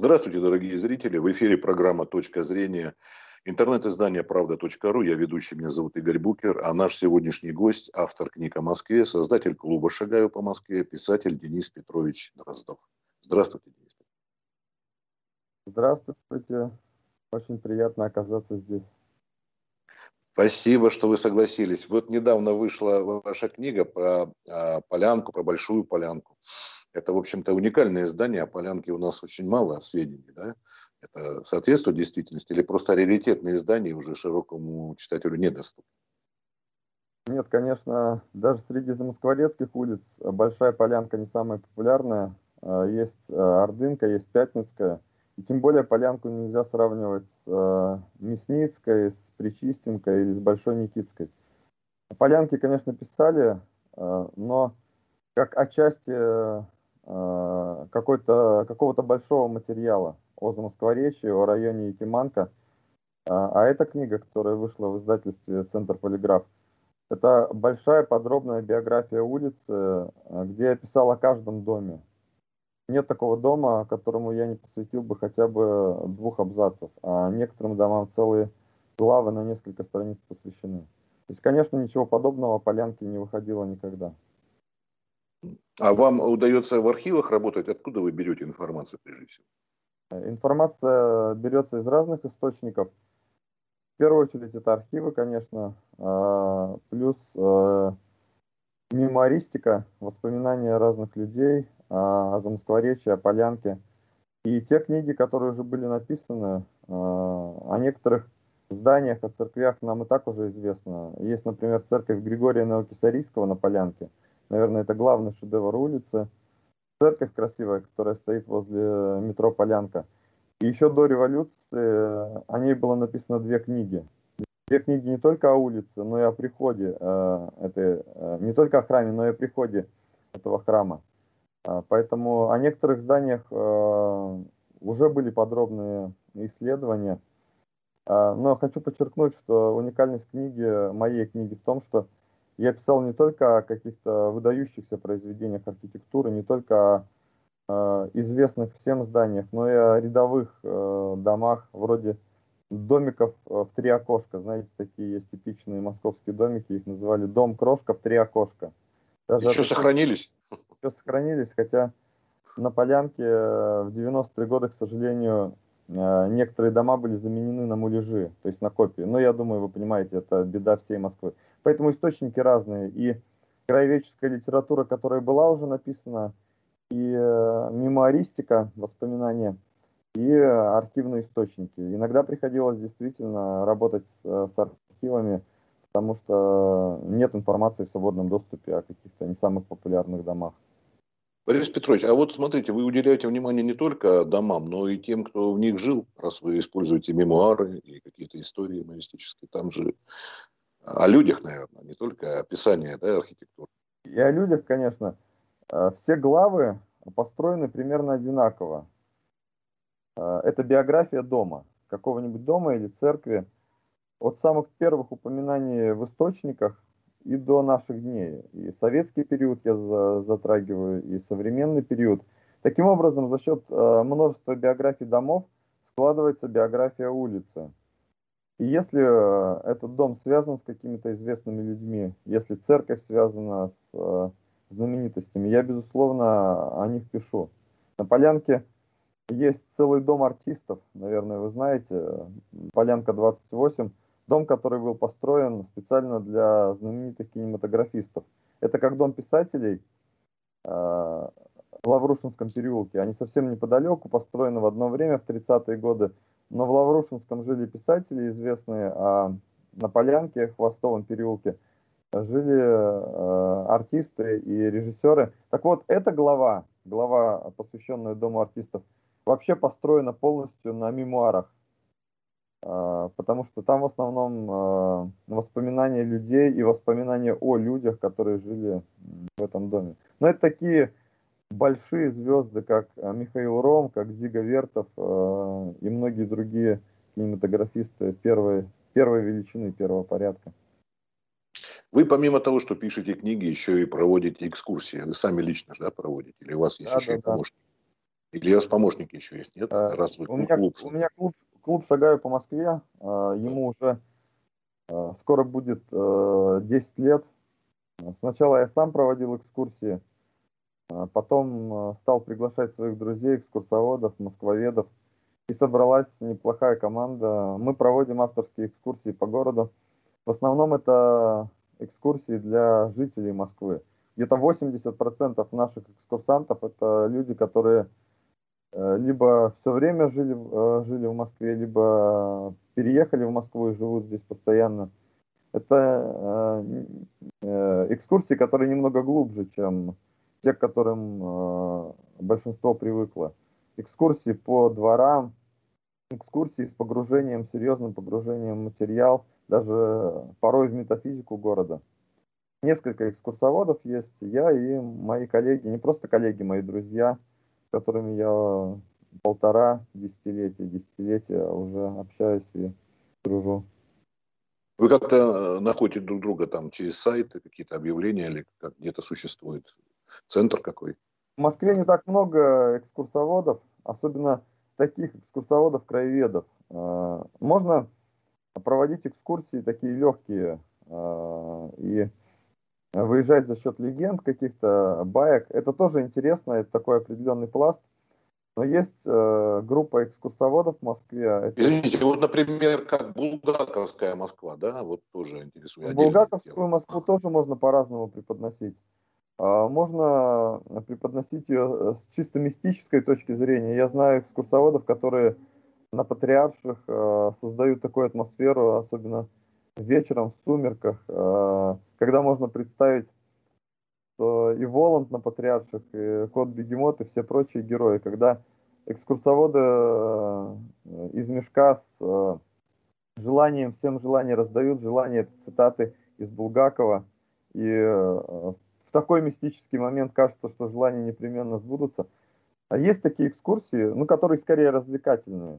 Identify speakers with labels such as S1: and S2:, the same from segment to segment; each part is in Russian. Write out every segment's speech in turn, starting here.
S1: Здравствуйте, дорогие зрители. В эфире программа «Точка зрения». Интернет-издание «Правда.ру». Я ведущий, меня зовут Игорь Букер. А наш сегодняшний гость – автор книг о Москве, создатель клуба «Шагаю по Москве», писатель Денис Петрович Дроздов. Здравствуйте, Денис
S2: Здравствуйте. Очень приятно оказаться здесь.
S1: Спасибо, что вы согласились. Вот недавно вышла ваша книга про а, Полянку, про Большую Полянку. Это, в общем-то, уникальное издание, о Полянке у нас очень мало сведений. Да? Это соответствует действительности или просто раритетное издание уже широкому читателю недоступно?
S2: Нет, конечно, даже среди замоскворецких улиц Большая Полянка не самая популярная. А, есть а, Ордынка, есть Пятницкая – и тем более полянку нельзя сравнивать с э, Мясницкой, с Причистенкой или с Большой Никитской. Полянки, конечно, писали, э, но как отчасти э, какой-то, какого-то большого материала о Замоскворечье, о районе Якиманка. А эта книга, которая вышла в издательстве «Центр полиграф», это большая подробная биография улицы, где я писал о каждом доме, нет такого дома, которому я не посвятил бы хотя бы двух абзацев, а некоторым домам целые главы на несколько страниц посвящены. То есть, конечно, ничего подобного Полянке не выходило никогда.
S1: А вам удается в архивах работать? Откуда вы берете информацию прежде всего?
S2: Информация берется из разных источников. В первую очередь это архивы, конечно, а, плюс э, мемуаристика, воспоминания разных людей, а, о Замоскворечье, о Полянке. И те книги, которые уже были написаны, а, о некоторых зданиях, о церквях нам и так уже известно. Есть, например, церковь Григория Новокисарийского на Полянке. Наверное, это главный шедевр улицы. Церковь красивая, которая стоит возле метро Полянка. И еще до революции о ней было написано две книги. Две книги не только о улице, но и о приходе, э, этой, э, не только о храме, но и о приходе этого храма. А, поэтому о некоторых зданиях э, уже были подробные исследования. А, но хочу подчеркнуть, что уникальность книги, моей книги в том, что я писал не только о каких-то выдающихся произведениях архитектуры, не только о э, известных всем зданиях, но и о рядовых э, домах, вроде домиков в три окошка. Знаете, такие есть типичные московские домики, их называли дом-крошка в три окошка.
S1: Даже Еще сохранились?
S2: еще сохранились, хотя на Полянке э, в 90-е годы, к сожалению, э, некоторые дома были заменены на муляжи, то есть на копии. Но я думаю, вы понимаете, это беда всей Москвы. Поэтому источники разные. И краеведческая литература, которая была уже написана, и э, мемуаристика, воспоминания, и архивные источники. Иногда приходилось действительно работать с, с архивами, потому что нет информации в свободном доступе о каких-то не самых популярных домах.
S1: Борис Петрович, а вот смотрите, вы уделяете внимание не только домам, но и тем, кто в них жил, раз вы используете мемуары и какие-то истории юмористические. Там же о людях, наверное, не только описание да, архитектуры.
S2: И о людях, конечно. Э, все главы построены примерно одинаково. Э, это биография дома, какого-нибудь дома или церкви. От самых первых упоминаний в источниках и до наших дней. И советский период я затрагиваю, и современный период. Таким образом, за счет э, множества биографий домов складывается биография улицы. И если э, этот дом связан с какими-то известными людьми, если церковь связана с э, знаменитостями, я, безусловно, о них пишу. На Полянке есть целый дом артистов, наверное, вы знаете, Полянка 28, Дом, который был построен специально для знаменитых кинематографистов. Это как дом писателей э, в Лаврушинском переулке. Они совсем неподалеку, построены в одно время, в 30-е годы. Но в Лаврушинском жили писатели известные, а на Полянке, Хвостовом переулке, жили э, артисты и режиссеры. Так вот, эта глава, глава, посвященная Дому артистов, вообще построена полностью на мемуарах а, потому что там в основном а, воспоминания людей и воспоминания о людях, которые жили в этом доме. Но это такие большие звезды, как а, Михаил Ром, как Зига Вертов и многие другие кинематографисты первой, первой величины, первого порядка.
S1: Вы помимо того, что пишете книги, еще и проводите экскурсии. Вы сами лично да, проводите? Или у вас есть да, еще да, и помощники? Или у вас помощники еще есть, нет?
S2: Э, Раз вы у меня, клуб. У меня клуб, клуб «Шагаю по Москве». Э, ему уже э, скоро будет 10 лет. Сначала я сам проводил экскурсии, потом стал приглашать своих друзей, экскурсоводов, москвоведов. И собралась неплохая команда. Мы проводим авторские экскурсии по городу. В основном это экскурсии для жителей Москвы. Где-то 80% наших экскурсантов это люди, которые Э, либо все время жили, э, жили в Москве, либо переехали в Москву и живут здесь постоянно. Это э, экскурсии, которые немного глубже, чем те, к которым большинство привыкло. Экскурсии по дворам, экскурсии с погружением, серьезным погружением в материал, даже порой в метафизику города. Несколько экскурсоводов есть, я и мои коллеги, не просто коллеги, мои друзья – с которыми я полтора десятилетия, десятилетия уже общаюсь и дружу.
S1: Вы как-то э, находите друг друга там через сайты, какие-то объявления или как где-то существует центр какой?
S2: В Москве не так много экскурсоводов, особенно таких экскурсоводов-краеведов. Э, можно проводить экскурсии такие легкие э, и выезжать за счет легенд каких-то, баек. Это тоже интересно, это такой определенный пласт. Но есть э, группа экскурсоводов в Москве.
S1: Это... Извините, вот, например, как Булгаковская Москва, да, вот тоже интересует.
S2: Булгаковскую Москву тоже можно по-разному преподносить. А, можно преподносить ее э, с чисто мистической точки зрения. Я знаю экскурсоводов, которые на Патриарших э, создают такую атмосферу, особенно вечером в сумерках, э, когда можно представить, что и Воланд на Патриарших, и Кот Бегемот, и все прочие герои, когда экскурсоводы э, из мешка с э, желанием, всем желание раздают, желание, цитаты из Булгакова, и такой мистический момент кажется, что желания непременно сбудутся. А есть такие экскурсии, ну, которые скорее развлекательные,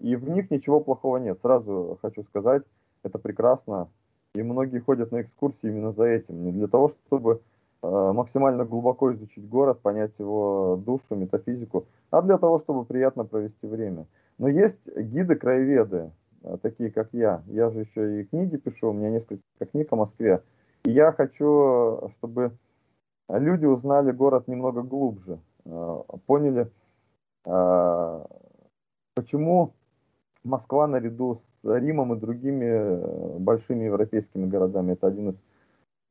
S2: и в них ничего плохого нет, сразу хочу сказать это прекрасно. И многие ходят на экскурсии именно за этим. Не для того, чтобы э, максимально глубоко изучить город, понять его душу, метафизику, а для того, чтобы приятно провести время. Но есть гиды-краеведы, такие как я. Я же еще и книги пишу, у меня несколько книг о Москве. И я хочу, чтобы люди узнали город немного глубже, э, поняли, э, почему Москва наряду с Римом и другими э, большими европейскими городами. Это один из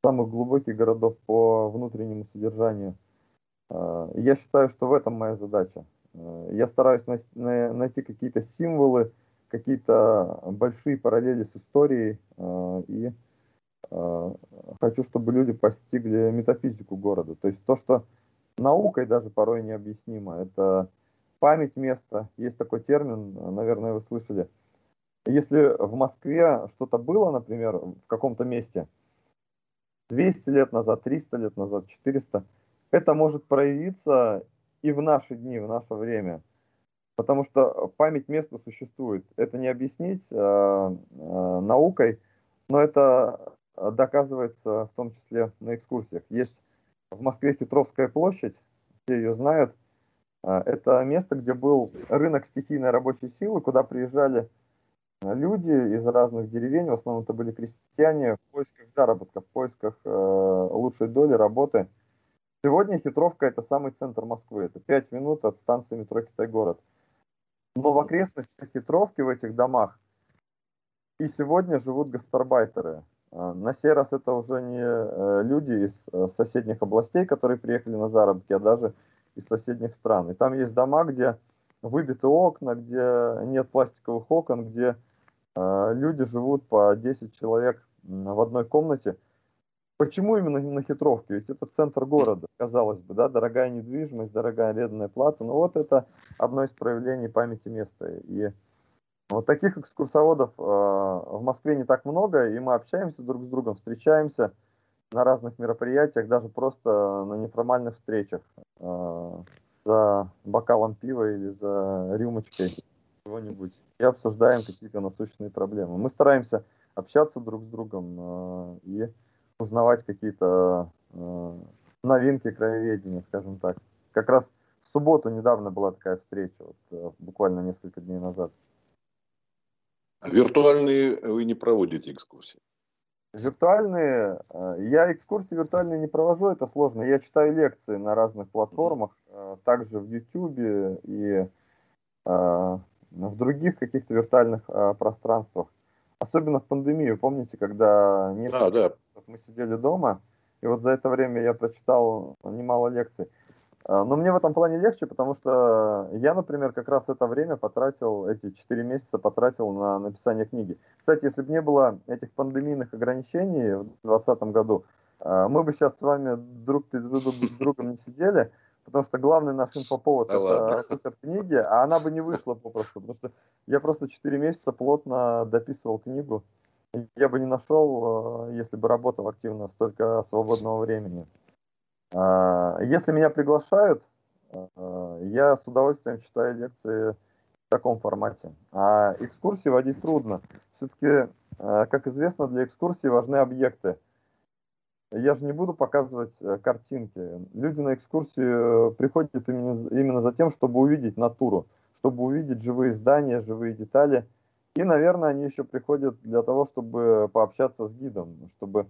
S2: самых глубоких городов по внутреннему содержанию. Я считаю, что в этом моя задача. Я стараюсь найти какие-то символы, какие-то большие параллели с историей и хочу, чтобы люди постигли метафизику города. То есть то, что наукой даже порой необъяснимо. Это память места, есть такой термин, наверное, вы слышали. Если в Москве что-то было, например, в каком-то месте, 200 лет назад, 300 лет назад, 400, это может проявиться и в наши дни, в наше время. Потому что память места существует. Это не объяснить э, э, наукой, но это доказывается в том числе на экскурсиях. Есть в Москве Хитровская площадь, все ее знают. А, это место, где был рынок стихийной рабочей силы, куда приезжали а, люди из разных деревень, в основном это были крестьяне, в поисках заработка, в поисках э, лучшей доли, работы. Сегодня Хитровка это самый центр Москвы, это 5 минут от станции метро Китай-город. Но в окрестностях Хитровки, в этих домах, и сегодня живут гастарбайтеры. На сей раз это уже не э, люди из э, соседних областей, которые приехали на заработки, а даже из соседних стран. И там есть дома, где выбиты окна, где нет пластиковых окон, где э, люди живут по 10 человек в одной комнате. Почему именно на хитровке? Ведь это центр города, казалось бы, да, дорогая недвижимость, дорогая арендная плата. Но вот это одно из проявлений памяти места. И вот таких экскурсоводов э, в Москве не так много, и мы общаемся друг с другом, встречаемся на разных мероприятиях, даже просто на неформальных встречах э, за бокалом пива или за рюмочкой чего-нибудь и обсуждаем какие-то насущные проблемы. Мы стараемся общаться друг с другом э, и узнавать какие-то э, новинки краеведения, скажем так. Как раз субботу недавно была такая встреча, вот, буквально несколько дней назад.
S1: А виртуальные вы не проводите экскурсии?
S2: Виртуальные, я экскурсии виртуальные не провожу, это сложно. Я читаю лекции на разных платформах, также в YouTube и в других каких-то виртуальных пространствах. Особенно в пандемию, помните, когда несколько да, да. мы сидели дома, и вот за это время я прочитал немало лекций. А, но мне в этом плане легче, потому что я, например, как раз это время потратил, эти 4 месяца потратил на написание книги. Кстати, если бы не было этих пандемийных ограничений в 2020 году, а, мы бы сейчас с вами друг перед другом не сидели, потому что главный наш инфоповод да это супер книги, а она бы не вышла попросту, потому что я просто 4 месяца плотно дописывал книгу. Я бы не нашел, э, если бы работал активно, столько свободного времени. А, если меня приглашают, э, я с удовольствием читаю лекции в таком формате. А экскурсии водить трудно. Все-таки, э, как известно, для экскурсии важны объекты – я же не буду показывать э, картинки. Люди на экскурсию э, приходят именно, именно за тем, чтобы увидеть натуру, чтобы увидеть живые здания, живые детали. И, наверное, они еще приходят для того, чтобы пообщаться с гидом, чтобы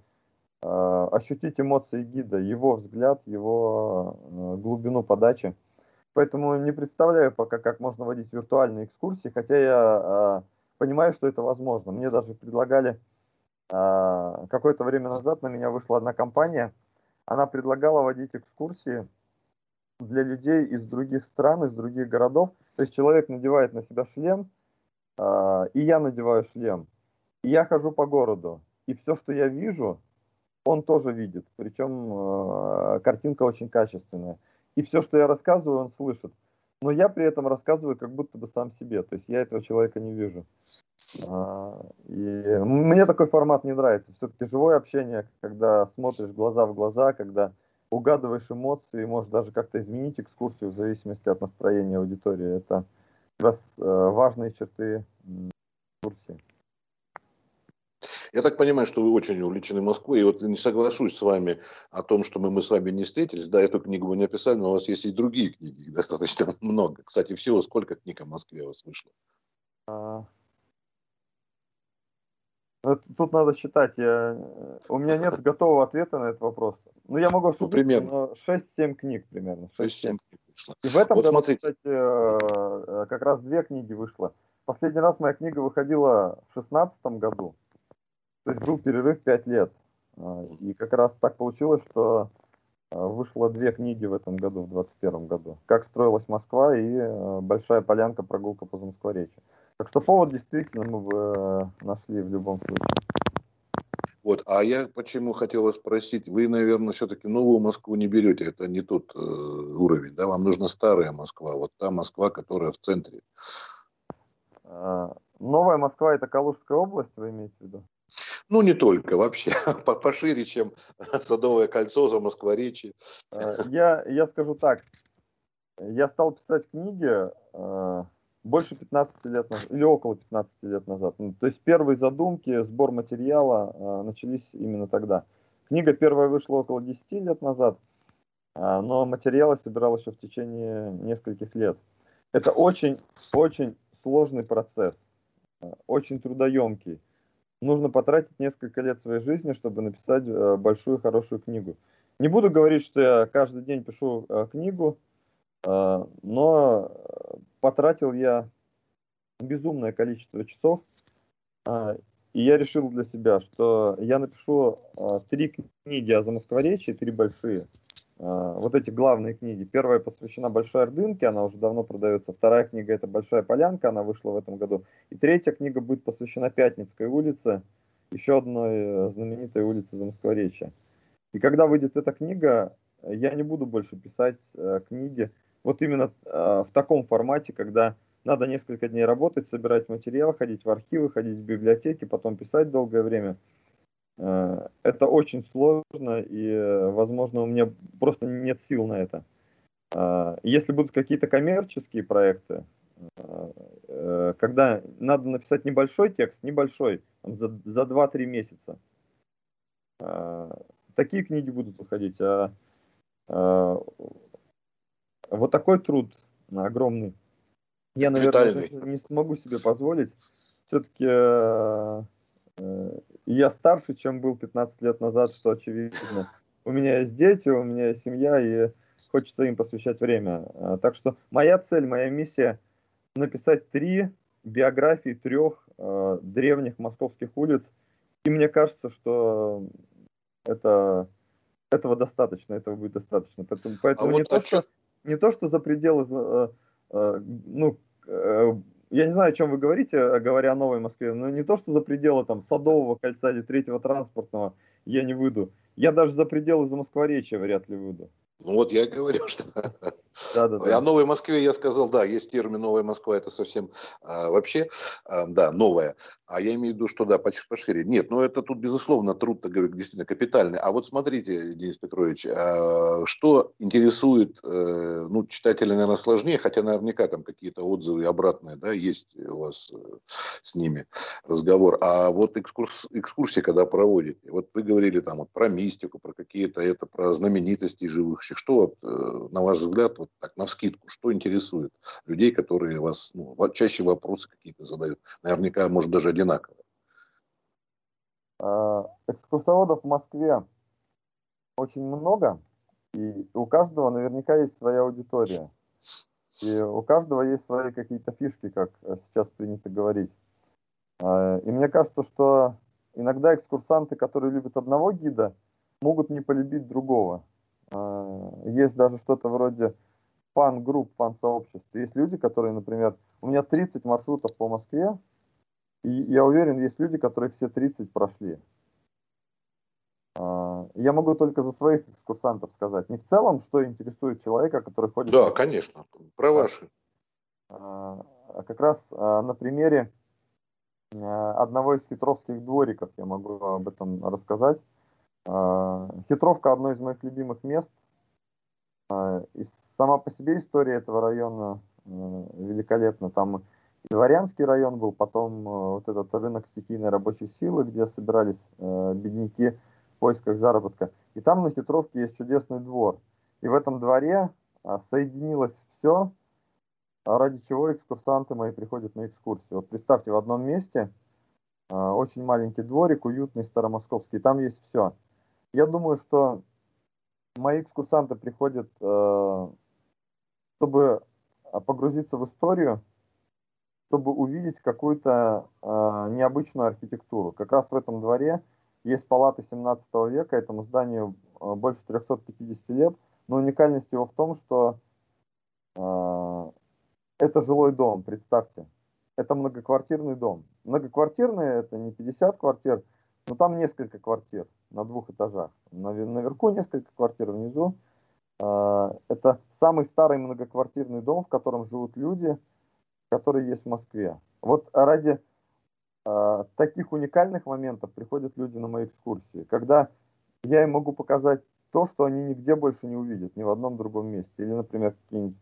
S2: ощутить эмоции гида, его взгляд, его э, глубину подачи. Поэтому не представляю пока, как можно водить виртуальные экскурсии, хотя я э, понимаю, что это возможно. Мне даже предлагали какое-то время назад на меня вышла одна компания, она предлагала водить экскурсии для людей из других стран, из других городов. То есть человек надевает на себя шлем, и я надеваю шлем. И я хожу по городу, и все, что я вижу, он тоже видит. Причем а, картинка очень качественная. И все, что я рассказываю, он слышит. Но я при этом рассказываю как будто бы сам себе. То есть я этого человека не вижу. А, и мне такой формат не нравится. Все-таки живое общение, когда смотришь глаза в глаза, когда угадываешь эмоции, можешь даже как-то изменить экскурсию в зависимости от настроения аудитории. Это как раз э, важные черты экскурсии.
S1: Я так понимаю, что вы очень увлечены Москвой, и вот не соглашусь с вами о том, что мы, мы с вами не встретились. Да, эту книгу вы не описали, но у вас есть и другие книги, достаточно много. Кстати, всего сколько книг о Москве у вас вышло? А,
S2: ну, тут надо считать. Я... У меня нет готового ответа на этот вопрос. Ну, я могу ошибиться, ну, примерно. но 6-7 книг примерно. 6-7 книг вышло. И в этом вот году, смотрите. кстати, э, э, как раз две книги вышло. Последний раз моя книга выходила в 16 году. То есть был перерыв 5 лет. А, и как раз так получилось, что э, вышло две книги в этом году, в 21 году. «Как строилась Москва» и «Большая полянка. Прогулка по Замоскворечью». Так что повод действительно мы бы э, нашли в любом случае.
S1: Вот, а я почему хотела спросить, вы, наверное, все-таки новую Москву не берете, это не тот э, уровень, да, вам нужна старая Москва, вот та Москва, которая в центре.
S2: А, новая Москва это Калужская область, вы имеете в виду?
S1: Ну, не только, вообще, пошире, чем Садовое кольцо, за Москворечье.
S2: А, я, я скажу так, я стал писать книги, а, больше 15 лет назад, или около 15 лет назад. То есть первые задумки, сбор материала э, начались именно тогда. Книга первая вышла около 10 лет назад, э, но материалы собирал еще в течение нескольких лет. Это очень-очень сложный процесс, э, очень трудоемкий. Нужно потратить несколько лет своей жизни, чтобы написать э, большую хорошую книгу. Не буду говорить, что я каждый день пишу э, книгу, а, но потратил я безумное количество часов, и я решил для себя, что я напишу три книги о Замоскворечье, три большие. Вот эти главные книги. Первая посвящена Большой Ордынке, она уже давно продается. Вторая книга это Большая Полянка, она вышла в этом году. И третья книга будет посвящена Пятницкой улице, еще одной э, знаменитой улице Замоскворечья. И когда выйдет эта книга, я не буду больше писать э, книги вот именно э, в таком формате, когда надо несколько дней работать, собирать материал, ходить в архивы, ходить в библиотеки, потом писать долгое время. Э, это очень сложно, и, возможно, у меня просто нет сил на это. Э, если будут какие-то коммерческие проекты, э, когда надо написать небольшой текст, небольшой, там, за, за 2-3 месяца, э, такие книги будут выходить. А, вот такой труд огромный я, наверное, не смогу себе позволить. Все-таки э, э, я старше, чем был 15 лет назад, что очевидно. У меня есть дети, у меня есть семья, и хочется им посвящать время. Э, так что моя цель, моя миссия написать три биографии трех э, древних московских улиц. И мне кажется, что это, этого достаточно, этого будет достаточно. Поэтому, поэтому а не, вот то, что, не то, что за пределы э, Э, ну, э, я не знаю, о чем вы говорите, говоря о Новой Москве, но не то, что за пределы там Садового кольца или третьего транспортного я не выйду. Я даже за пределы за Москворечья вряд ли выйду.
S1: Ну вот я говорю, что да, да, да. О Новой Москве я сказал, да, есть термин Новая Москва, это совсем а, вообще, а, да, новая. А я имею в виду, что да, пошире. Нет, ну это тут, безусловно, труд, говорю, действительно капитальный. А вот смотрите, Денис Петрович, а, что интересует, а, ну, читателя, наверное, сложнее, хотя наверняка там какие-то отзывы обратные, да, есть у вас э, с ними разговор. А вот экскурс, экскурсии, когда проводите, вот вы говорили там вот про мистику, про какие-то это, про знаменитости живущих. Что вот, э, на ваш взгляд, вот так, на вскидку, что интересует людей, которые вас, ну, чаще вопросы какие-то задают, наверняка, может, даже одинаковые?
S2: А, экскурсоводов в Москве очень много, и у каждого наверняка есть своя аудитория. И у каждого есть свои какие-то фишки, как сейчас принято говорить. А, и мне кажется, что иногда экскурсанты, которые любят одного гида, могут не полюбить другого. А, есть даже что-то вроде фан-групп, фан-сообществ. Есть люди, которые, например, у меня 30 маршрутов по Москве, и я уверен, есть люди, которые все 30 прошли. А, я могу только за своих экскурсантов сказать. Не в целом, что интересует человека, который ходит...
S1: Да, конечно, про ваши.
S2: А как раз на примере одного из хитровских двориков я могу об этом рассказать. Хитровка одно из моих любимых мест. И сама по себе история этого района великолепна. Там дворянский район был, потом вот этот рынок стихийной рабочей силы, где собирались бедняки в поисках заработка. И там на Хитровке есть чудесный двор. И в этом дворе соединилось все, ради чего экскурсанты мои приходят на экскурсию. Вот представьте, в одном месте очень маленький дворик, уютный, старомосковский, там есть все. Я думаю, что мои экскурсанты приходят, э, чтобы погрузиться в историю, чтобы увидеть какую-то э, необычную архитектуру. Как раз в этом дворе есть палаты 17 века, этому зданию э, больше 350 лет, но уникальность его в том, что это жилой дом, представьте. Это многоквартирный дом. Многоквартирный это не 50 квартир, но там несколько квартир на двух этажах. Наверху несколько квартир, внизу. А, это самый старый многоквартирный дом, в котором живут люди, которые есть в Москве. Вот ради а, таких уникальных моментов приходят люди на мои экскурсии, когда я им могу показать то, что они нигде больше не увидят, ни в одном другом месте. Или, например, какие-нибудь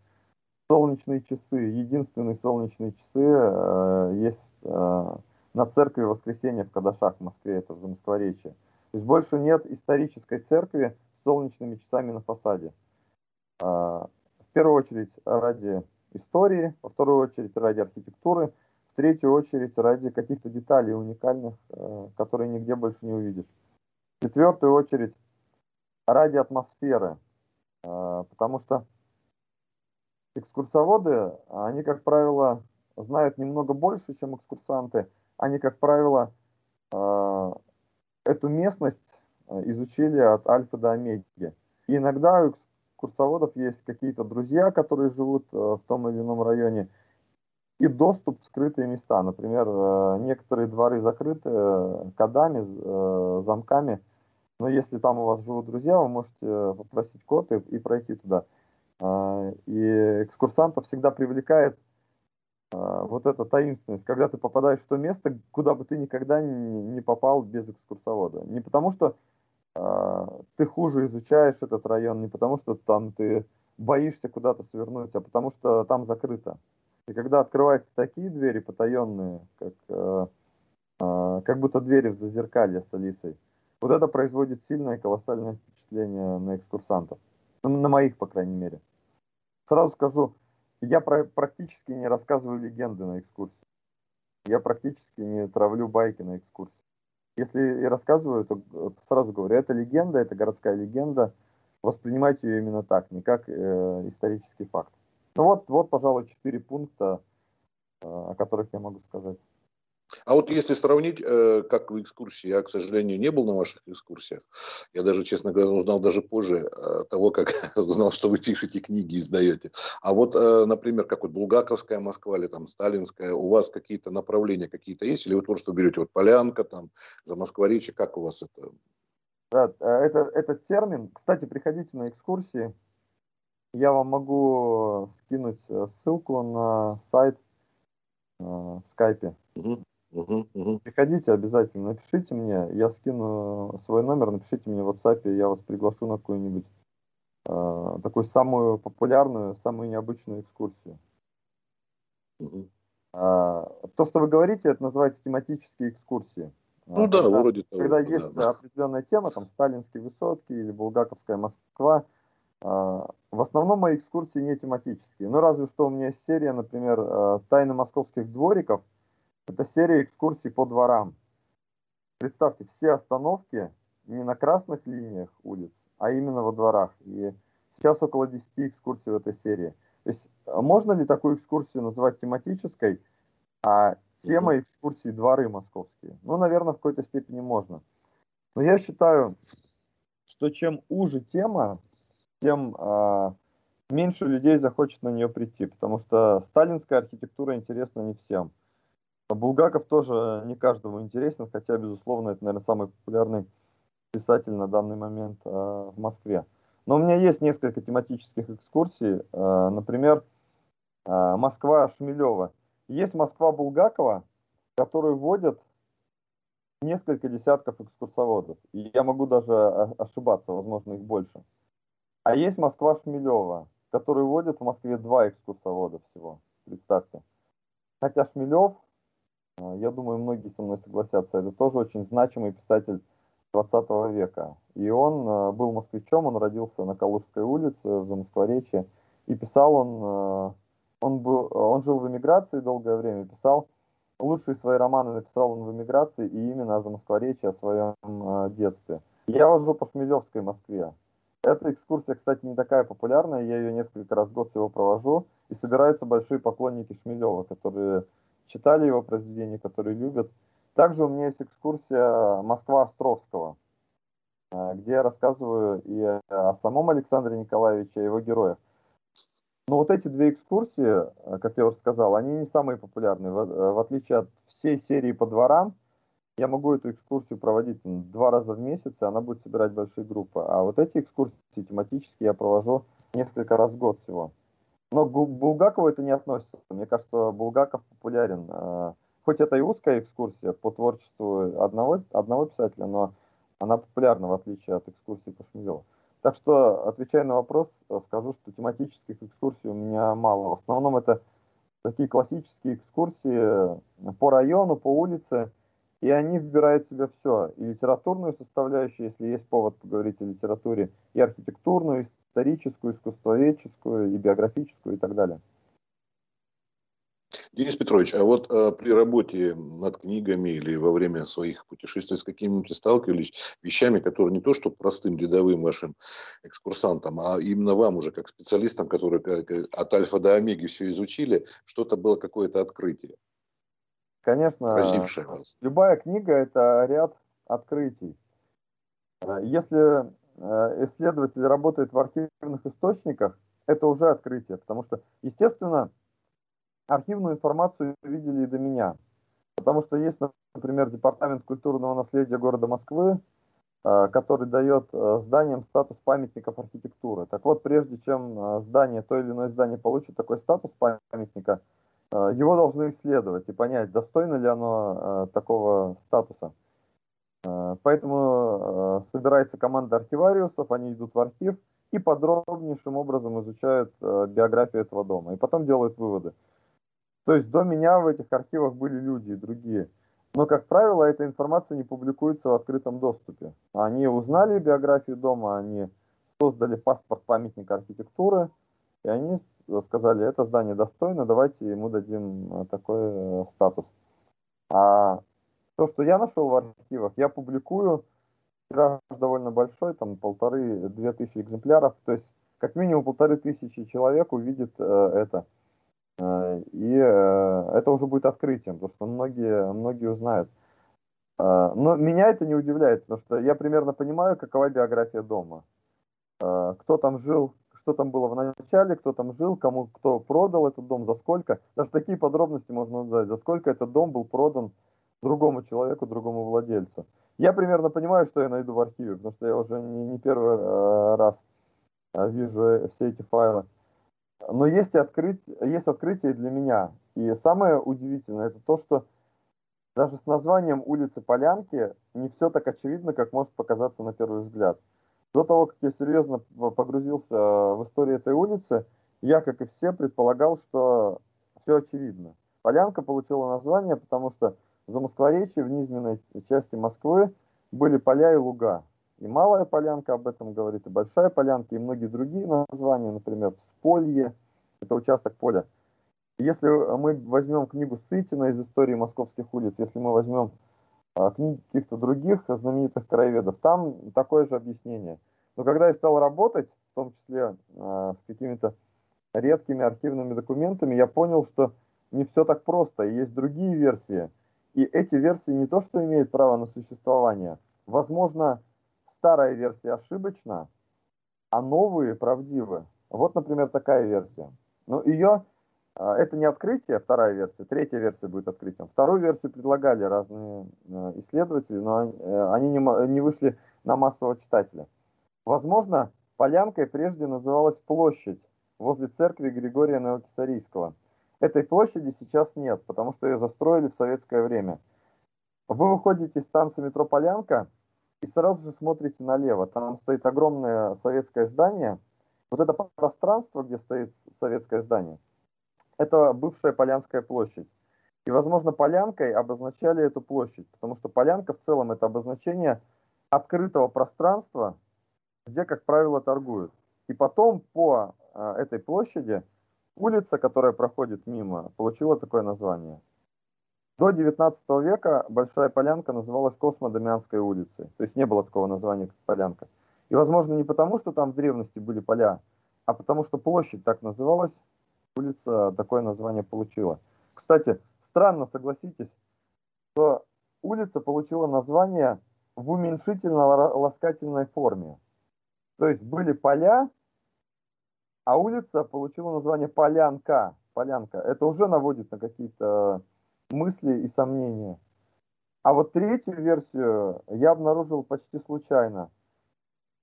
S2: солнечные часы. Единственные солнечные часы э, есть э, на церкви Воскресения в Кадашах в Москве, это в Замоскворечье. То есть больше нет исторической церкви с солнечными часами на фасаде. А, в первую очередь ради истории, во вторую очередь ради архитектуры, в третью очередь ради каких-то деталей уникальных, э, которые нигде больше не увидишь. В четвертую очередь ради атмосферы, а, потому что экскурсоводы, они, как правило, знают немного больше, чем экскурсанты. Они, как правило, а, эту местность э, изучили от альфа до омеги. И иногда у курсоводов есть какие-то друзья, которые живут э, в том или ином районе, и доступ в скрытые места. Например, э, некоторые дворы закрыты кодами, замками, но если там у вас живут друзья, вы можете попросить код и, и пройти туда. И экскурсантов всегда привлекает вот эта таинственность, когда ты попадаешь в то место, куда бы ты никогда не, попал без экскурсовода. Не потому что э, ты хуже изучаешь этот район, не потому что там ты боишься куда-то свернуть, а потому что там закрыто. И когда открываются такие двери потаенные, как, э, э, как будто двери в зазеркалье с Алисой, вот это производит сильное колоссальное впечатление на экскурсантов. На, на моих, по крайней мере. Сразу скажу, я про практически не рассказываю легенды на экскурсии. Я практически не травлю байки на экскурсии. Если и рассказываю, то э, сразу говорю, это легенда, это городская легенда. Воспринимайте ее именно так, не как э, исторический факт. Ну вот, вот, пожалуй, четыре пункта, э, о которых я могу сказать.
S1: А вот если сравнить, э, как в экскурсии, я, к сожалению, не был на ваших экскурсиях. Я даже, честно говоря, узнал даже позже э, того, как узнал, что вы пишете книги, издаете. А вот, э, например, как вот Булгаковская Москва или там Сталинская, у вас какие-то направления какие-то есть? Или вы просто берете вот Полянка, там, за Москворечье, как у вас это?
S2: Да, это, этот термин, кстати, приходите на экскурсии, я вам могу скинуть ссылку на сайт в скайпе. Угу. Угу, угу. Приходите обязательно, напишите мне, я скину свой номер, напишите мне в WhatsApp, я вас приглашу на какую-нибудь э, такую самую популярную, самую необычную экскурсию. Угу. А, то, что вы говорите, это называется тематические экскурсии.
S1: Ну да, когда, вроде
S2: того. Когда да, есть да. определенная тема, там Сталинские высотки или Булгаковская Москва, а, в основном мои экскурсии не тематические. Ну, разве что у меня есть серия, например, «Тайны московских двориков», это серия экскурсий по дворам. Представьте, все остановки не на красных линиях улиц, а именно во дворах. И сейчас около 10 экскурсий в этой серии. То есть а можно ли такую экскурсию называть тематической, а тема экскурсии дворы московские? Ну, наверное, в какой-то степени можно. Но я считаю, что чем уже тема, тем э, меньше людей захочет на нее прийти, потому что сталинская архитектура интересна не всем. А Булгаков тоже не каждому интересен, хотя, безусловно, это, наверное, самый популярный писатель на данный момент э, в Москве. Но у меня есть несколько тематических экскурсий. Э, например, э, Москва Шмелева. Есть Москва Булгакова, которую вводят несколько десятков экскурсоводов. И я могу даже ошибаться, возможно, их больше. А есть Москва Шмелева, которую вводят в Москве два экскурсовода всего. Представьте. Хотя Шмелев я думаю, многие со мной согласятся. Это тоже очень значимый писатель 20 века. И он а, был москвичом, он родился на Калужской улице в Замоскворечье. И писал он, а, он, был, он жил в эмиграции долгое время, писал лучшие свои романы написал он в эмиграции и именно о Замоскворечье, о своем детстве. Я вожу по Шмелевской Москве. Эта экскурсия, кстати, не такая популярная, я ее несколько раз в год всего провожу, и собираются большие поклонники Шмелева, которые читали его произведения, которые любят. Также у меня есть экскурсия Москва Островского, э, где я рассказываю и о самом Александре Николаевиче, и его героях. Но вот эти две экскурсии, э, как я уже сказал, они не самые популярные. В, э, в отличие от всей серии по дворам, я могу эту экскурсию проводить два раза в месяц, и она будет собирать большие группы. А вот эти экскурсии тематические я провожу несколько раз в год всего. Но к Булгакову это не относится. Мне кажется, Булгаков популярен. А, хоть это и узкая экскурсия по творчеству одного, одного писателя, но она популярна, в отличие от экскурсии по Шмелеву. Так что, отвечая на вопрос, скажу, что тематических экскурсий у меня мало. В основном это такие классические экскурсии по району, по улице, и они выбирают в себя все. И литературную составляющую, если есть повод поговорить о литературе, и архитектурную, историческую, искусствоведческую и биографическую и так далее.
S1: Денис Петрович, а вот э, при работе над книгами или во время своих путешествий с какими-то сталкивались вещами, которые не то что простым рядовым вашим экскурсантам, а именно вам уже как специалистам, которые как, от альфа до омеги все изучили, что-то было какое-то открытие?
S2: Конечно, вас. любая книга – это ряд открытий. Э, если исследователь работает в архивных источниках, это уже открытие, потому что, естественно, архивную информацию видели и до меня. Потому что есть, например, Департамент культурного наследия города Москвы, э, который дает э, зданиям статус памятников архитектуры. Так вот, прежде чем здание, то или иное здание получит такой статус памятника, его должны исследовать и понять, достойно ли оно такого статуса. Э, поэтому э, собирается команда архивариусов, они идут в архив и подробнейшим образом изучают э, биографию этого дома. И потом делают выводы. То есть до меня в этих архивах были люди и другие. Но, как правило, эта информация не публикуется в открытом доступе. Они узнали биографию дома, они создали паспорт памятника архитектуры, И они сказали, это здание достойно, давайте ему дадим такой статус. А то, что я нашел в архивах, я публикую, тираж довольно большой, там полторы-две тысячи экземпляров, то есть как минимум полторы тысячи человек увидит э, это. Э, и э, это уже будет открытием, потому что многие, многие узнают. Э, но меня это не удивляет, потому что я примерно понимаю, какова биография дома. Э, кто там жил, что там было в начале, кто там жил, кому кто продал этот дом, за сколько. Даже такие подробности можно узнать, за сколько этот дом был продан другому человеку, другому владельцу. Я примерно понимаю, что я найду в архиве, потому что я уже не, не первый э, раз э, вижу э, все эти файлы. Но есть, открыть, есть открытие для меня. И самое удивительное, это то, что даже с названием улицы Полянки не все так очевидно, как может показаться на первый взгляд. До того, как я серьезно погрузился в историю этой улицы, я, как и все, предполагал, что все очевидно. Полянка получила название, потому что за Москворечье в низменной части Москвы были поля и луга. И Малая Полянка об этом говорит, и Большая Полянка, и многие другие названия, например, Всполье, это участок поля. Если мы возьмем книгу Сытина из истории московских улиц, если мы возьмем а, книги каких-то других знаменитых краеведов, там такое же объяснение. Но когда я стал работать, в том числе а, с какими-то редкими архивными документами, я понял, что не все так просто, есть другие версии. И эти версии не то, что имеют право на существование, возможно, старая версия ошибочна, а новые правдивы. Вот, например, такая версия. Но ее, а, это не открытие, вторая версия, третья версия будет открытием. Вторую версию предлагали разные э, исследователи, но э, они не вышли на массового читателя. Возможно, Полянкой прежде называлась площадь возле церкви Григория Новокисарийского. Этой площади сейчас нет, потому что ее застроили в советское время. Вы выходите из станции метро Полянка и сразу же смотрите налево. Там стоит огромное советское здание. Вот это пространство, где стоит советское здание, это бывшая Полянская площадь. И, возможно, полянкой обозначали эту площадь, потому что полянка в целом это обозначение открытого пространства, где, как правило, торгуют. И потом по э, этой площади улица, которая проходит мимо, получила такое название. До 19 века Большая Полянка называлась Космодемианской улицей. То есть не было такого названия, как Полянка. И, возможно, не потому, что там в древности были поля, а потому что площадь так называлась, улица такое название получила. Кстати, странно, согласитесь, что улица получила название в уменьшительно-ласкательной форме. То есть были поля, а улица получила название Полянка. Полянка. Это уже наводит на какие-то мысли и сомнения. А вот третью версию я обнаружил почти случайно.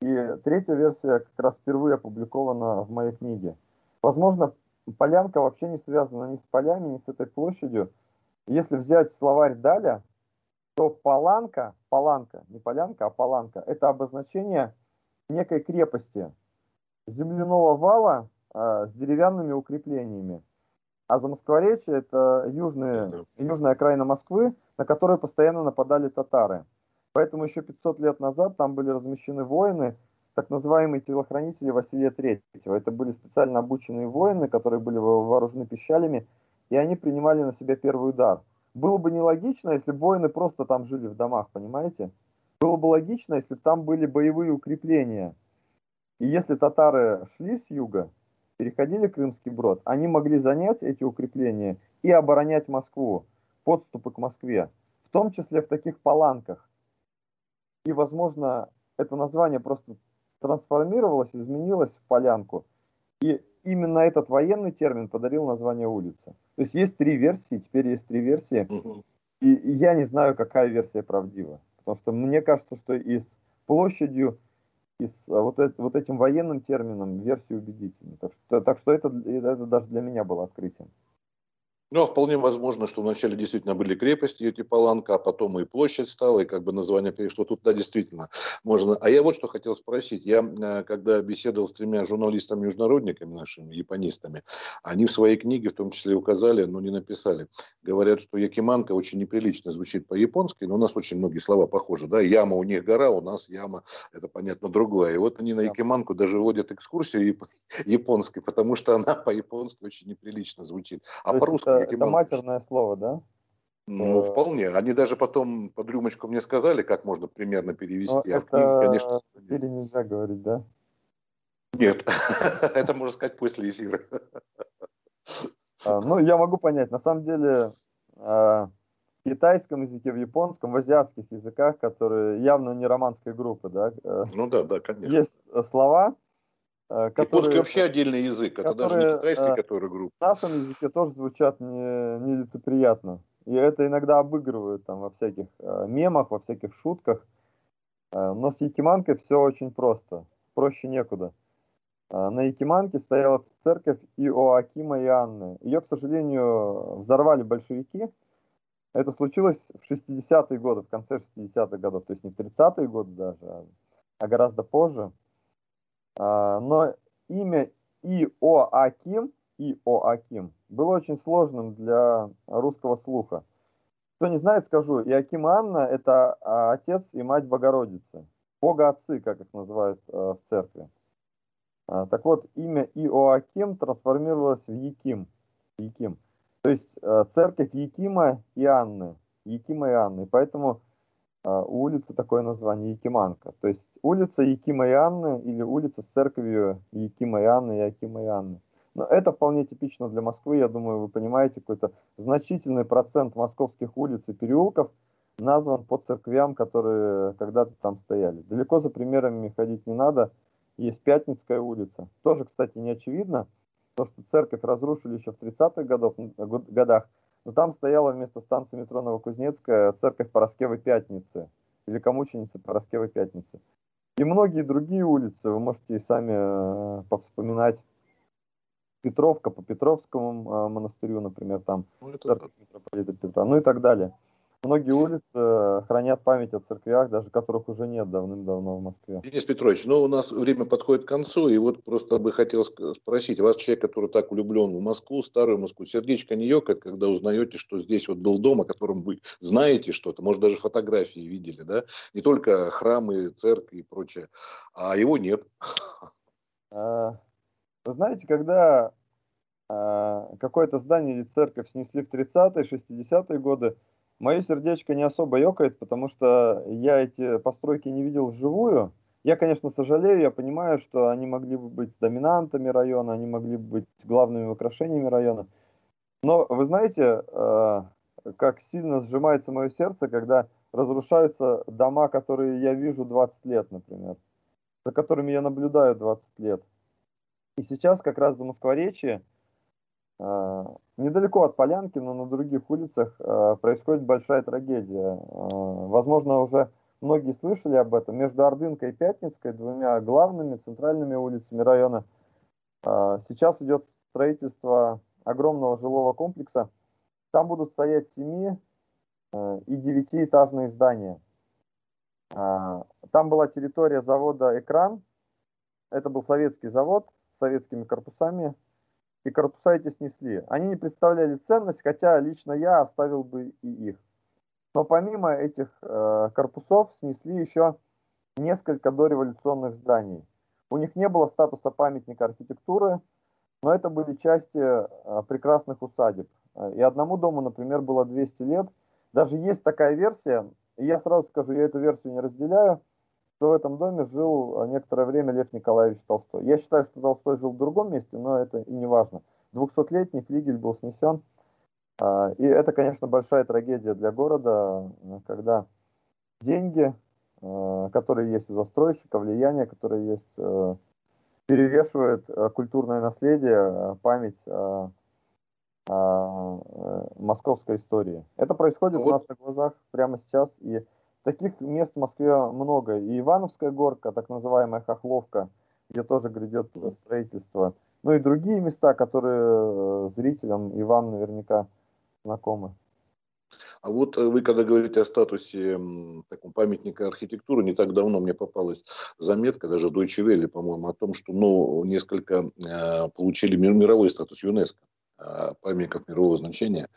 S2: И третья версия как раз впервые опубликована в моей книге. Возможно, полянка вообще не связана ни с полями, ни с этой площадью. Если взять словарь Даля, то паланка, паланка, не полянка, а паланка, это обозначение некой крепости, земляного вала э, с деревянными укреплениями. А за Москворечье это южные, южная окраина Москвы, на которую постоянно нападали татары. Поэтому еще 500 лет назад там были размещены воины, так называемые телохранители Василия Третьего. Это были специально обученные воины, которые были вооружены пищалями, и они принимали на себя первый удар. Было бы нелогично, если бы воины просто там жили в домах, понимаете? Было бы логично, если бы там были боевые укрепления. И если татары шли с юга, переходили Крымский брод, они могли занять эти укрепления и оборонять Москву, подступы к Москве, в том числе в таких паланках. И, возможно, это название просто трансформировалось, изменилось в полянку. И именно этот военный термин подарил название улицы. То есть есть три версии, теперь есть три версии. И, я не знаю, какая версия правдива. Потому что мне кажется, что и с площадью, и с а, вот, вот этим военным термином версия убедительна. Так что, так что это, это даже для меня было открытием.
S1: Ну, а вполне возможно, что вначале действительно были крепости эти Паланка, а потом и площадь стала, и как бы название перешло. Тут, да, действительно можно. А я вот что хотел спросить. Я, э, когда беседовал с тремя журналистами-международниками нашими, японистами, они в своей книге в том числе указали, но не написали. Говорят, что Якиманка очень неприлично звучит по-японски, но у нас очень многие слова похожи. Да? Яма у них гора, у нас яма, это понятно, другое. И вот они на Якиманку даже вводят экскурсию японской, потому что она по-японски очень неприлично звучит. А по-русски
S2: это матерное слово, да?
S1: Ну, э, вполне. Они даже потом под рюмочку мне сказали, как можно примерно перевести.
S2: А в книге, конечно... Или нельзя говорить, да?
S1: Нет. это можно сказать после эфира.
S2: А, ну, я могу понять. На самом деле, а, в китайском языке, в японском, в азиатских языках, которые явно не романской группы, да?
S1: Э, ну да, да, конечно.
S2: Есть слова,
S1: которые, Японский вообще отдельный язык, это которые, даже не китайский, э, который группа.
S2: В нашем языке тоже звучат не, нелицеприятно. И это иногда обыгрывают там во всяких э, мемах, во всяких шутках. Но с Якиманкой все очень просто. Проще некуда. На Якиманке стояла церковь Иоакима и Анны. Ее, к сожалению, взорвали большевики. Это случилось в 60-е годы, в конце 60-х годов. То есть не в 30-е годы даже, а гораздо позже. А, но имя Иоаким, Иоаким было очень сложным для русского слуха. Кто не знает, скажу, Иоаким и Анна – это а, отец и мать Богородицы. Бога-отцы, как их называют а, в церкви. Так вот, имя Иоаким трансформировалось в Яким. Яким. То есть церковь Якима и Анны. Якима и Анны. Поэтому у улицы такое название Якиманка. То есть улица Якима и Анны или улица с церковью Якима и Анны и Якима и Анны. Но это вполне типично для Москвы. Я думаю, вы понимаете, какой-то значительный процент московских улиц и переулков назван по церквям, которые когда-то там стояли. Далеко за примерами ходить не надо. Есть Пятницкая улица. Тоже, кстати, не очевидно, то, что церковь разрушили еще в 30-х годах, но там стояла вместо станции метро Новокузнецкая церковь Пороскевой Пятницы, великомученицы Пороскевой Пятницы. И многие другие улицы, вы можете и сами э, повспоминать. Петровка по Петровскому э, монастырю, например, там ну, церковь митрополита Петра, ну и так далее. Многие улицы э, хранят память о церквях, даже которых уже нет давным-давно в Москве.
S1: Денис Петрович, ну у нас время подходит к концу, и вот просто бы хотел спросить, вас человек, который так влюблен в Москву, старую Москву, сердечко не ёкает, когда узнаете, что здесь вот был дом, о котором вы знаете что-то, может даже фотографии видели, да? Не только храмы, церкви и прочее, а его нет.
S2: А, вы знаете, когда а, какое-то здание или церковь снесли в 30-е, 60-е годы, Мое сердечко не особо ёкает, потому что я эти постройки не видел вживую. Я, конечно, сожалею, я понимаю, что они могли бы быть доминантами района, они могли бы быть главными украшениями района. Но вы знаете, э, как сильно сжимается мое сердце, когда разрушаются дома, которые я вижу 20 лет, например, за которыми я наблюдаю 20 лет. И сейчас как раз за Москворечье недалеко от Полянки, но на других улицах э, происходит большая трагедия. Э, возможно, уже многие слышали об этом. Между Ордынкой и Пятницкой, двумя главными центральными улицами района, сейчас идет строительство огромного жилого комплекса. Там будут стоять 7 и 9-этажные здания. Там была территория завода «Экран». Это был советский завод с советскими корпусами и корпуса эти снесли. Они не представляли ценность, хотя лично я оставил бы и их. Но помимо этих э, корпусов снесли еще несколько дореволюционных зданий. У них не было статуса памятника архитектуры, но это были части э, прекрасных усадеб. И одному дому, например, было 200 лет. Даже есть такая версия, и я сразу скажу, я эту версию не разделяю, что в этом доме жил э, некоторое время Лев Николаевич Толстой. Я считаю, что Толстой жил в другом месте, но это и не важно. 200-летний флигель был снесен. А, и это, конечно, большая трагедия для города, когда деньги, э, которые есть у застройщика, влияние, которое есть, э, перевешивает культурное наследие, память московской истории. Это происходит вот. у нас на глазах прямо сейчас, и Таких мест в Москве много. И Ивановская горка, так называемая Хохловка, где тоже грядет строительство. Ну и другие места, которые э, зрителям Иван наверняка знакомы.
S1: А вот э, вы, когда говорите о статусе таком памятника архитектуры, не так давно мне попалась заметка, даже в Deutsche Welle, по-моему, о том, что ну, несколько э, получили мир, мировой статус ЮНЕСКО памятников мирового значения.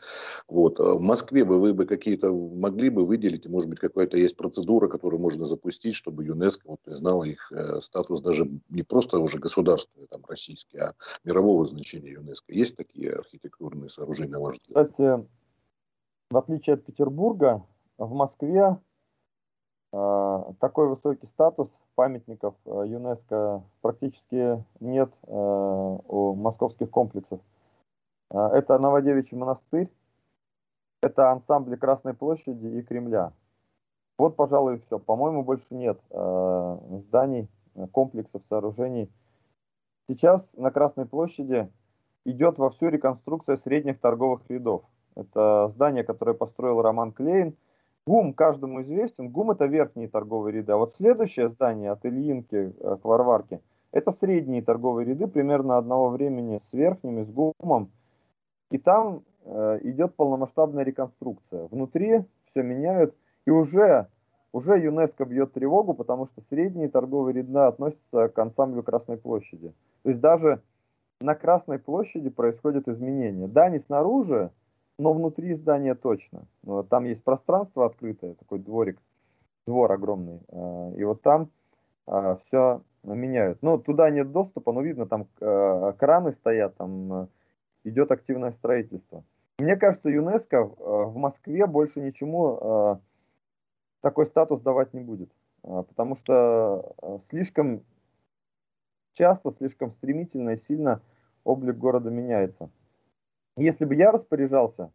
S1: Вот. А в Москве бы вы бы какие-то могли бы выделить, может быть, какая-то есть процедура, которую можно запустить, чтобы ЮНЕСКО вот, признала их э, статус даже не просто уже государства там, российский, а мирового значения ЮНЕСКо. Есть такие архитектурные сооружения, на ваш
S2: взгляд? Кстати, в отличие от Петербурга, в Москве э, такой высокий статус памятников э, ЮНЕСКО практически нет э, у московских комплексов. Э, это Новодевичий монастырь, это ансамбли Красной площади и Кремля. Вот, пожалуй, все. По-моему, больше нет э, зданий, комплексов, сооружений. Сейчас на Красной площади идет вовсю реконструкция средних торговых рядов. Это здание, которое построил Роман Клейн. ГУМ каждому известен. ГУМ это верхние торговые ряды. А вот следующее здание от Ильинки э, к Варварке это средние торговые ряды примерно одного времени с верхними, с ГУМом. И там э, идет полномасштабная реконструкция. Внутри все меняют. И уже, уже ЮНЕСКО бьет тревогу, потому что средние торговые ряды относятся к ансамблю Красной площади. То есть даже на Красной площади происходят изменения. Да, не снаружи, но внутри здания точно. Там есть пространство открытое, такой дворик, двор огромный. А, и вот там а, все меняют. Ну, туда нет доступа, но видно, там а, краны стоят, там идет активное строительство. Мне кажется, ЮНЕСКО в Москве больше ничему такой статус давать не будет. Потому что слишком часто, слишком стремительно и сильно облик города меняется. Если бы я распоряжался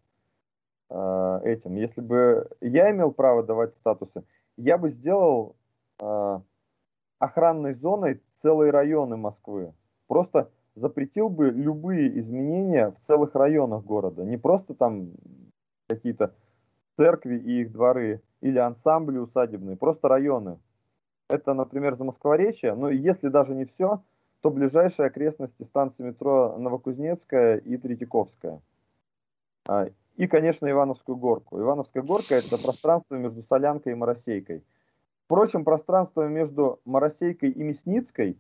S2: э, этим, если бы я имел право давать статусы, я бы сделал э, охранной зоной целые районы Москвы. Просто запретил бы любые изменения в целых районах города. Не просто там какие-то церкви и их дворы или ансамбли усадебные, просто районы. Это, например, Замоскворечье, но если даже не все, то ближайшие окрестности станции метро Новокузнецкая и Третьяковская. А, и, конечно, Ивановскую горку. Ивановская горка – это пространство между Солянкой и Моросейкой. Впрочем, пространство между Моросейкой и Мясницкой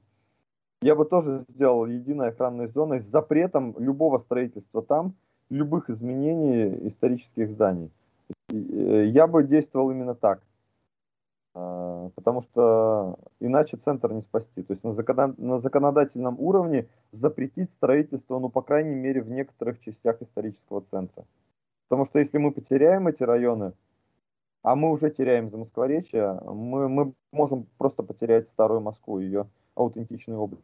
S2: я бы тоже сделал единой охранной зоной с запретом любого строительства там, любых изменений исторических зданий. Э, я бы действовал именно так – а, потому что иначе центр не спасти. То есть на, закон, на законодательном уровне запретить строительство, ну, по крайней мере, в некоторых частях исторического центра. Потому что если мы потеряем эти районы, а мы уже теряем за Москворечье, мы, мы можем просто потерять старую Москву, ее аутентичный облик.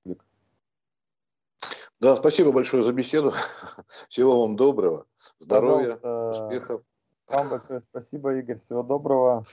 S1: Да, спасибо большое за беседу. Всего вам доброго, здоровья, Пожалуйста. успехов.
S2: Вам большое спасибо, Игорь. Всего доброго.